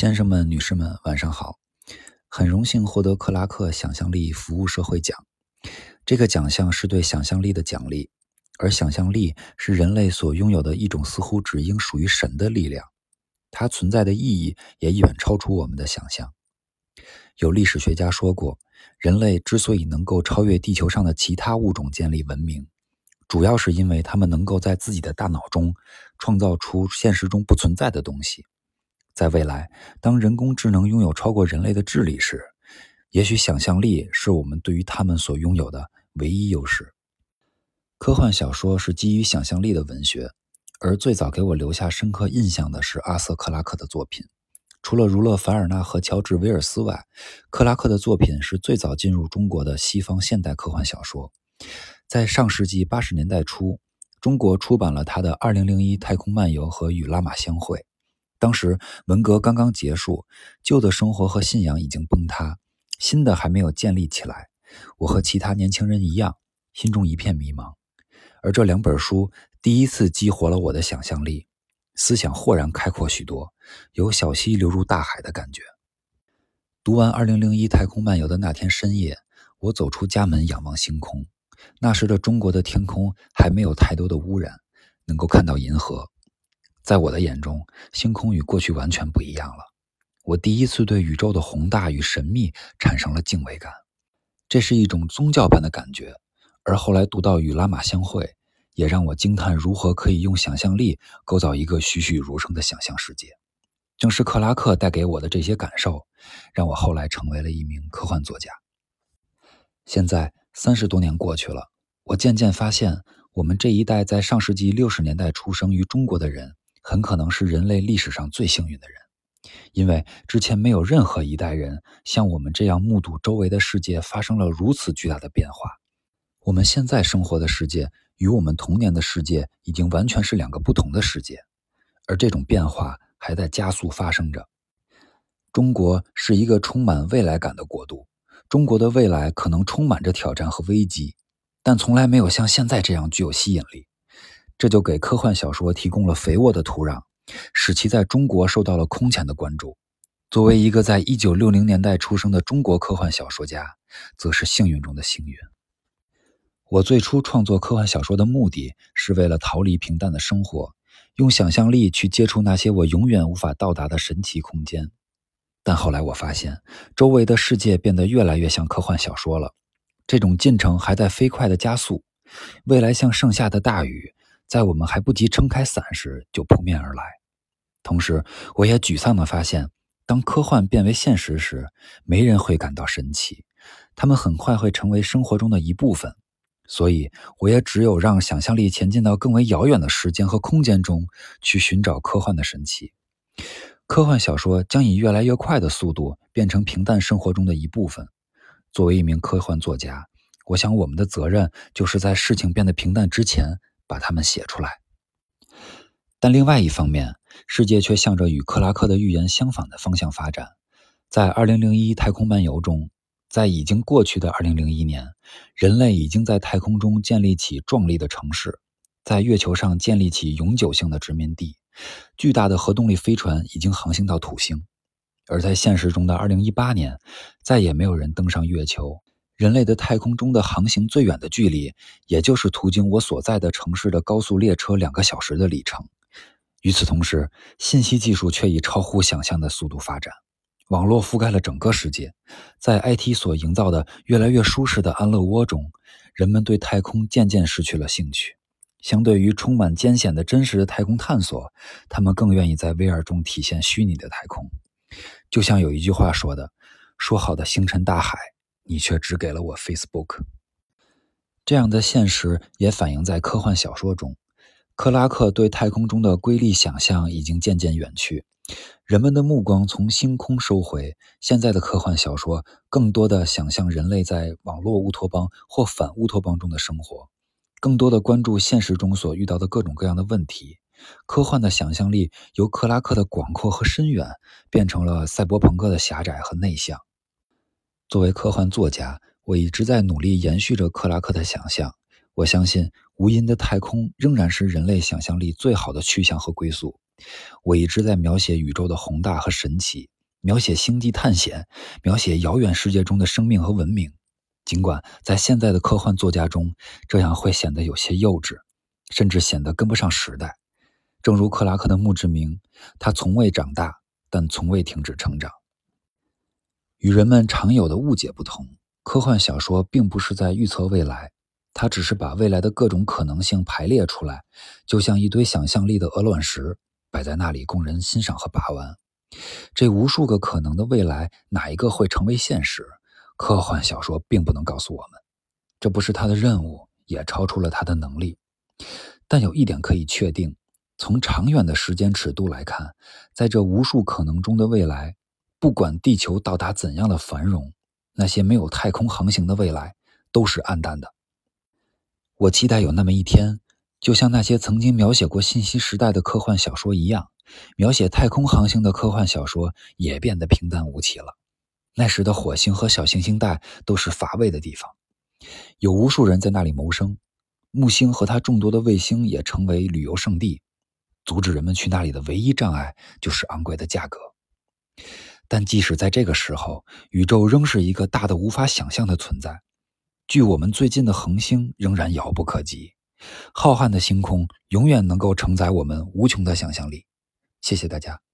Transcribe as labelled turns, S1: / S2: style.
S1: 先生们、女士们，晚上好！很荣幸获得克拉克想象力服务社会奖。这个奖项是对想象力的奖励，而想象力是人类所拥有的一种似乎只应属于神的力量。它存在的意义也远超出我们的想象。有历史学家说过，人类之所以能够超越地球上的其他物种建立文明，主要是因为他们能够在自己的大脑中创造出现实中不存在的东西。在未来，当人工智能拥有超过人类的智力时，也许想象力是我们对于他们所拥有的唯一优势。科幻小说是基于想象力的文学，而最早给我留下深刻印象的是阿瑟·克拉克的作品。除了儒勒·凡尔纳和乔治·威尔斯外，克拉克的作品是最早进入中国的西方现代科幻小说。在上世纪八十年代初，中国出版了他的《二零零一太空漫游》和《与拉玛相会》。当时文革刚刚结束，旧的生活和信仰已经崩塌，新的还没有建立起来。我和其他年轻人一样，心中一片迷茫。而这两本书第一次激活了我的想象力，思想豁然开阔许多，有小溪流入大海的感觉。读完《二零零一太空漫游》的那天深夜，我走出家门，仰望星空。那时的中国的天空还没有太多的污染，能够看到银河。在我的眼中，星空与过去完全不一样了。我第一次对宇宙的宏大与神秘产生了敬畏感，这是一种宗教般的感觉。而后来读到《与拉玛相会》，也让我惊叹如何可以用想象力构造一个栩栩如生的想象世界。正是克拉克带给我的这些感受，让我后来成为了一名科幻作家。现在。三十多年过去了，我渐渐发现，我们这一代在上世纪六十年代出生于中国的人，很可能是人类历史上最幸运的人，因为之前没有任何一代人像我们这样目睹周围的世界发生了如此巨大的变化。我们现在生活的世界与我们童年的世界已经完全是两个不同的世界，而这种变化还在加速发生着。中国是一个充满未来感的国度。中国的未来可能充满着挑战和危机，但从来没有像现在这样具有吸引力。这就给科幻小说提供了肥沃的土壤，使其在中国受到了空前的关注。作为一个在一九六零年代出生的中国科幻小说家，则是幸运中的幸运。我最初创作科幻小说的目的是为了逃离平淡的生活，用想象力去接触那些我永远无法到达的神奇空间。但后来我发现，周围的世界变得越来越像科幻小说了。这种进程还在飞快地加速，未来像盛夏的大雨，在我们还不及撑开伞时就扑面而来。同时，我也沮丧地发现，当科幻变为现实时，没人会感到神奇，他们很快会成为生活中的一部分。所以，我也只有让想象力前进到更为遥远的时间和空间中去寻找科幻的神奇。科幻小说将以越来越快的速度变成平淡生活中的一部分。作为一名科幻作家，我想我们的责任就是在事情变得平淡之前把它们写出来。但另外一方面，世界却向着与克拉克的预言相反的方向发展。在《2001太空漫游》中，在已经过去的2001年，人类已经在太空中建立起壮丽的城市，在月球上建立起永久性的殖民地。巨大的核动力飞船已经航行到土星，而在现实中的2018年，再也没有人登上月球。人类的太空中的航行最远的距离，也就是途经我所在的城市的高速列车两个小时的里程。与此同时，信息技术却以超乎想象的速度发展，网络覆盖了整个世界。在 IT 所营造的越来越舒适的安乐窝中，人们对太空渐渐失去了兴趣。相对于充满艰险的真实的太空探索，他们更愿意在 VR 中体现虚拟的太空。就像有一句话说的：“说好的星辰大海，你却只给了我 Facebook。”这样的现实也反映在科幻小说中。克拉克对太空中的瑰丽想象已经渐渐远去，人们的目光从星空收回。现在的科幻小说更多的想象人类在网络乌托邦或反乌托邦中的生活。更多的关注现实中所遇到的各种各样的问题，科幻的想象力由克拉克的广阔和深远变成了赛博朋克的狭窄和内向。作为科幻作家，我一直在努力延续着克拉克的想象。我相信无垠的太空仍然是人类想象力最好的去向和归宿。我一直在描写宇宙的宏大和神奇，描写星际探险，描写遥远世界中的生命和文明。尽管在现在的科幻作家中，这样会显得有些幼稚，甚至显得跟不上时代。正如克拉克的墓志铭，他从未长大，但从未停止成长。与人们常有的误解不同，科幻小说并不是在预测未来，它只是把未来的各种可能性排列出来，就像一堆想象力的鹅卵石摆在那里供人欣赏和把玩。这无数个可能的未来，哪一个会成为现实？科幻小说并不能告诉我们，这不是他的任务，也超出了他的能力。但有一点可以确定：从长远的时间尺度来看，在这无数可能中的未来，不管地球到达怎样的繁荣，那些没有太空航行的未来都是暗淡的。我期待有那么一天，就像那些曾经描写过信息时代的科幻小说一样，描写太空航行的科幻小说也变得平淡无奇了。那时的火星和小行星带都是乏味的地方，有无数人在那里谋生。木星和它众多的卫星也成为旅游胜地，阻止人们去那里的唯一障碍就是昂贵的价格。但即使在这个时候，宇宙仍是一个大的无法想象的存在，距我们最近的恒星仍然遥不可及。浩瀚的星空永远能够承载我们无穷的想象力。谢谢大家。